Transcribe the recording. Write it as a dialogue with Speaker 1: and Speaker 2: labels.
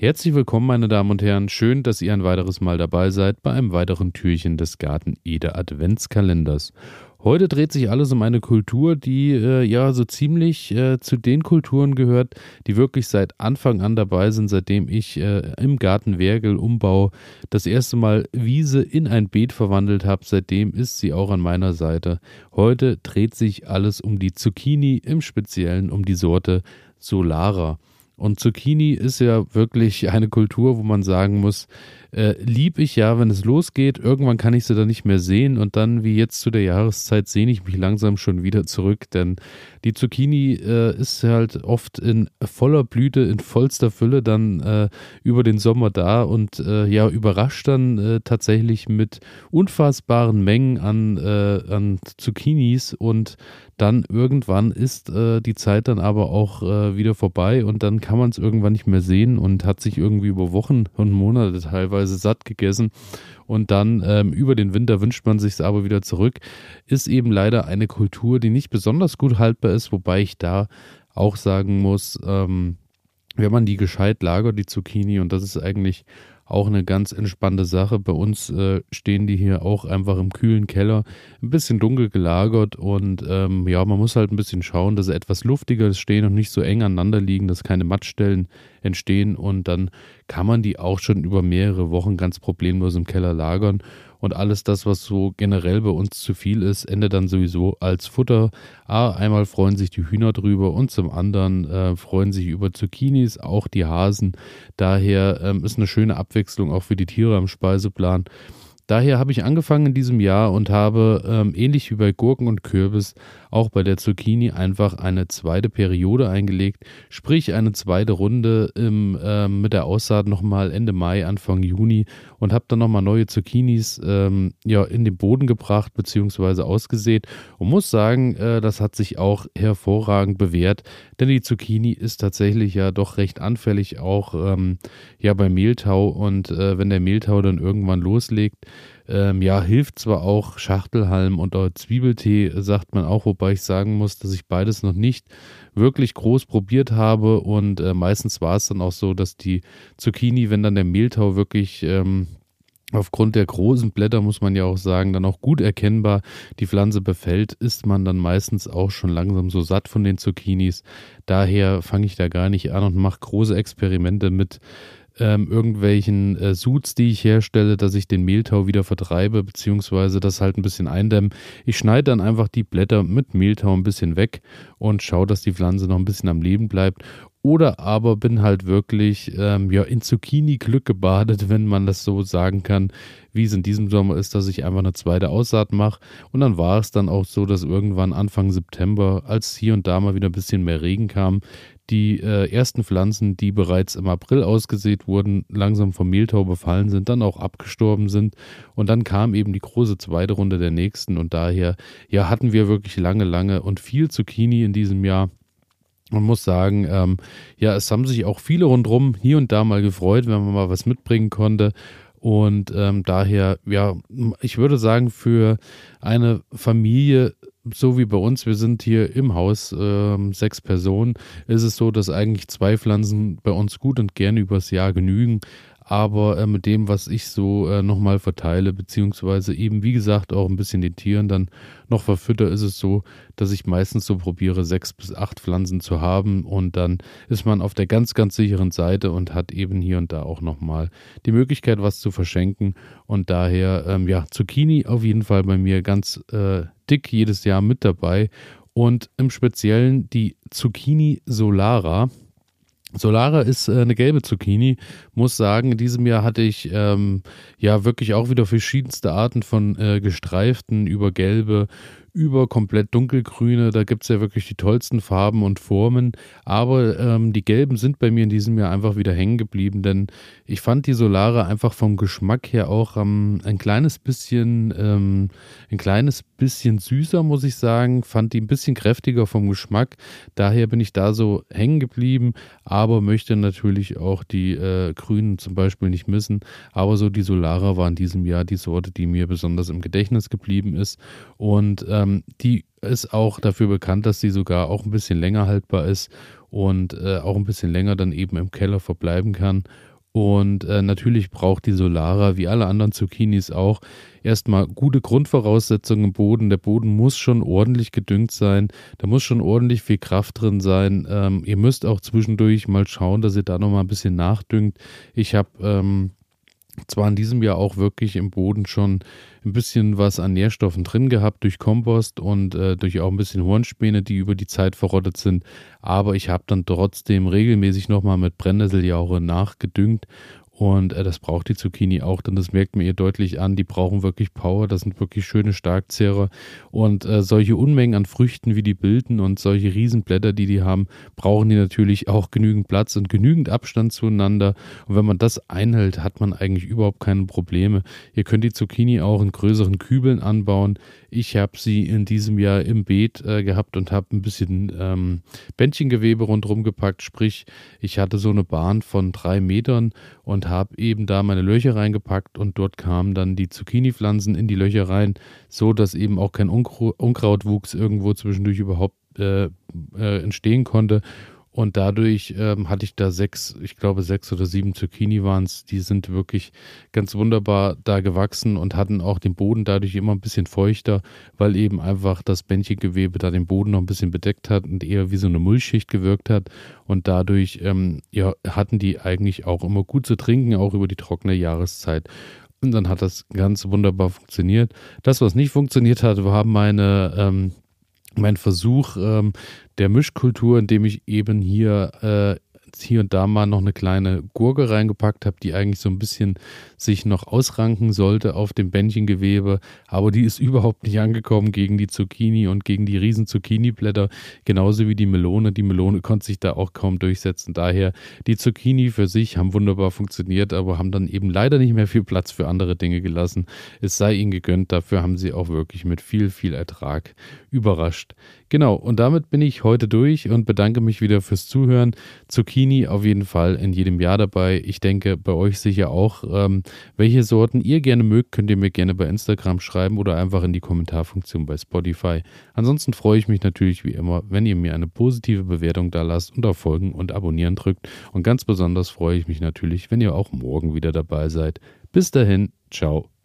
Speaker 1: Herzlich willkommen, meine Damen und Herren. Schön, dass ihr ein weiteres Mal dabei seid bei einem weiteren Türchen des Garten Ede Adventskalenders. Heute dreht sich alles um eine Kultur, die äh, ja so ziemlich äh, zu den Kulturen gehört, die wirklich seit Anfang an dabei sind, seitdem ich äh, im Garten Wergel Umbau das erste Mal Wiese in ein Beet verwandelt habe. Seitdem ist sie auch an meiner Seite. Heute dreht sich alles um die Zucchini, im Speziellen um die Sorte Solara. Und Zucchini ist ja wirklich eine Kultur, wo man sagen muss, äh, lieb ich ja, wenn es losgeht. Irgendwann kann ich sie dann nicht mehr sehen und dann, wie jetzt zu der Jahreszeit, sehne ich mich langsam schon wieder zurück, denn die Zucchini äh, ist halt oft in voller Blüte, in vollster Fülle dann äh, über den Sommer da und äh, ja, überrascht dann äh, tatsächlich mit unfassbaren Mengen an, äh, an Zucchinis und dann irgendwann ist die Zeit dann aber auch wieder vorbei und dann kann man es irgendwann nicht mehr sehen und hat sich irgendwie über Wochen und Monate teilweise satt gegessen und dann ähm, über den Winter wünscht man sich es aber wieder zurück. Ist eben leider eine Kultur, die nicht besonders gut haltbar ist, wobei ich da auch sagen muss, ähm, wenn man die gescheit lagert, die Zucchini, und das ist eigentlich auch eine ganz entspannte Sache. Bei uns äh, stehen die hier auch einfach im kühlen Keller, ein bisschen dunkel gelagert und ähm, ja, man muss halt ein bisschen schauen, dass sie etwas luftiger stehen und nicht so eng aneinander liegen, dass keine Mattstellen entstehen. Und dann kann man die auch schon über mehrere Wochen ganz problemlos im Keller lagern und alles das, was so generell bei uns zu viel ist, endet dann sowieso als Futter. A, einmal freuen sich die Hühner drüber und zum anderen äh, freuen sich über Zucchinis, auch die Hasen. Daher ähm, ist eine schöne Abwechslung auch für die Tiere am Speiseplan. Daher habe ich angefangen in diesem Jahr und habe ähm, ähnlich wie bei Gurken und Kürbis auch bei der Zucchini einfach eine zweite Periode eingelegt, sprich eine zweite Runde im, ähm, mit der Aussaat nochmal Ende Mai, Anfang Juni und habe dann nochmal neue Zucchinis ähm, ja, in den Boden gebracht bzw. ausgesät und muss sagen, äh, das hat sich auch hervorragend bewährt, denn die Zucchini ist tatsächlich ja doch recht anfällig auch ähm, ja bei Mehltau und äh, wenn der Mehltau dann irgendwann loslegt, ähm, ja, hilft zwar auch Schachtelhalm und Zwiebeltee, sagt man auch, wobei ich sagen muss, dass ich beides noch nicht wirklich groß probiert habe und äh, meistens war es dann auch so, dass die Zucchini, wenn dann der Mehltau wirklich ähm, aufgrund der großen Blätter, muss man ja auch sagen, dann auch gut erkennbar die Pflanze befällt, ist man dann meistens auch schon langsam so satt von den Zucchinis. Daher fange ich da gar nicht an und mache große Experimente mit ähm, irgendwelchen äh, Suits, die ich herstelle, dass ich den Mehltau wieder vertreibe, beziehungsweise das halt ein bisschen eindämmen. Ich schneide dann einfach die Blätter mit Mehltau ein bisschen weg und schaue, dass die Pflanze noch ein bisschen am Leben bleibt. Oder aber bin halt wirklich ähm, ja, in Zucchini-Glück gebadet, wenn man das so sagen kann, wie es in diesem Sommer ist, dass ich einfach eine zweite Aussaat mache. Und dann war es dann auch so, dass irgendwann Anfang September, als hier und da mal wieder ein bisschen mehr Regen kam, die äh, ersten Pflanzen, die bereits im April ausgesät wurden, langsam vom Mehltau befallen sind, dann auch abgestorben sind. Und dann kam eben die große zweite Runde der nächsten. Und daher, ja, hatten wir wirklich lange, lange und viel Zucchini in diesem Jahr. Man muss sagen, ähm, ja, es haben sich auch viele rundherum hier und da mal gefreut, wenn man mal was mitbringen konnte. Und ähm, daher, ja, ich würde sagen, für eine Familie so wie bei uns, wir sind hier im Haus äh, sechs Personen, ist es so, dass eigentlich zwei Pflanzen bei uns gut und gerne übers Jahr genügen aber äh, mit dem, was ich so äh, nochmal verteile, beziehungsweise eben, wie gesagt, auch ein bisschen den Tieren dann noch verfütter, ist es so, dass ich meistens so probiere, sechs bis acht Pflanzen zu haben und dann ist man auf der ganz, ganz sicheren Seite und hat eben hier und da auch nochmal die Möglichkeit, was zu verschenken und daher, ähm, ja, Zucchini auf jeden Fall bei mir ganz äh, dick jedes Jahr mit dabei und im Speziellen die Zucchini Solara Solara ist äh, eine gelbe Zucchini. Muss sagen, in diesem Jahr hatte ich ähm, ja wirklich auch wieder verschiedenste Arten von äh, gestreiften über gelbe, über komplett dunkelgrüne. Da gibt es ja wirklich die tollsten Farben und Formen. Aber ähm, die gelben sind bei mir in diesem Jahr einfach wieder hängen geblieben, denn ich fand die Solare einfach vom Geschmack her auch ähm, ein kleines bisschen, ähm, ein kleines bisschen süßer, muss ich sagen. Fand die ein bisschen kräftiger vom Geschmack. Daher bin ich da so hängen geblieben, aber möchte natürlich auch die äh, grünen zum Beispiel nicht missen. Aber so die Solara war in diesem Jahr die Sorte, die mir besonders im Gedächtnis geblieben ist. Und ähm, die ist auch dafür bekannt, dass sie sogar auch ein bisschen länger haltbar ist und äh, auch ein bisschen länger dann eben im Keller verbleiben kann. Und äh, natürlich braucht die Solara, wie alle anderen Zucchinis auch, erstmal gute Grundvoraussetzungen im Boden. Der Boden muss schon ordentlich gedüngt sein, da muss schon ordentlich viel Kraft drin sein. Ähm, ihr müsst auch zwischendurch mal schauen, dass ihr da nochmal ein bisschen nachdüngt. Ich habe ähm, zwar in diesem Jahr auch wirklich im Boden schon ein bisschen was an Nährstoffen drin gehabt durch Kompost und äh, durch auch ein bisschen Hornspäne, die über die Zeit verrottet sind, aber ich habe dann trotzdem regelmäßig nochmal mit Brennnesseljauche nachgedüngt und äh, das braucht die Zucchini auch, denn das merkt man ihr deutlich an. Die brauchen wirklich Power, das sind wirklich schöne Starkzehrer. Und äh, solche Unmengen an Früchten, wie die bilden und solche Riesenblätter, die die haben, brauchen die natürlich auch genügend Platz und genügend Abstand zueinander. Und wenn man das einhält, hat man eigentlich überhaupt keine Probleme. Ihr könnt die Zucchini auch in größeren Kübeln anbauen. Ich habe sie in diesem Jahr im Beet äh, gehabt und habe ein bisschen ähm, Bändchengewebe rundherum gepackt. Sprich, ich hatte so eine Bahn von drei Metern und habe eben da meine Löcher reingepackt und dort kamen dann die Zucchini-Pflanzen in die Löcher rein, so dass eben auch kein Unkrautwuchs irgendwo zwischendurch überhaupt äh, äh, entstehen konnte. Und dadurch ähm, hatte ich da sechs, ich glaube sechs oder sieben Zucchini waren es, die sind wirklich ganz wunderbar da gewachsen und hatten auch den Boden dadurch immer ein bisschen feuchter, weil eben einfach das Bändchengewebe da den Boden noch ein bisschen bedeckt hat und eher wie so eine Mullschicht gewirkt hat. Und dadurch ähm, ja, hatten die eigentlich auch immer gut zu trinken, auch über die trockene Jahreszeit. Und dann hat das ganz wunderbar funktioniert. Das, was nicht funktioniert hat, war meine ähm, mein Versuch ähm, der Mischkultur, indem ich eben hier äh, hier und da mal noch eine kleine Gurke reingepackt habe, die eigentlich so ein bisschen sich noch ausranken sollte auf dem Bändchengewebe, aber die ist überhaupt nicht angekommen gegen die Zucchini und gegen die riesen Zucchini-Blätter, genauso wie die Melone. Die Melone konnte sich da auch kaum durchsetzen. Daher die Zucchini für sich haben wunderbar funktioniert, aber haben dann eben leider nicht mehr viel Platz für andere Dinge gelassen. Es sei ihnen gegönnt, dafür haben sie auch wirklich mit viel, viel Ertrag überrascht. Genau, und damit bin ich heute durch und bedanke mich wieder fürs Zuhören. Zucchini auf jeden Fall in jedem Jahr dabei. Ich denke, bei euch sicher auch. Ähm, welche Sorten ihr gerne mögt, könnt ihr mir gerne bei Instagram schreiben oder einfach in die Kommentarfunktion bei Spotify. Ansonsten freue ich mich natürlich wie immer, wenn ihr mir eine positive Bewertung da lasst und auf Folgen und Abonnieren drückt. Und ganz besonders freue ich mich natürlich, wenn ihr auch morgen wieder dabei seid. Bis dahin, ciao.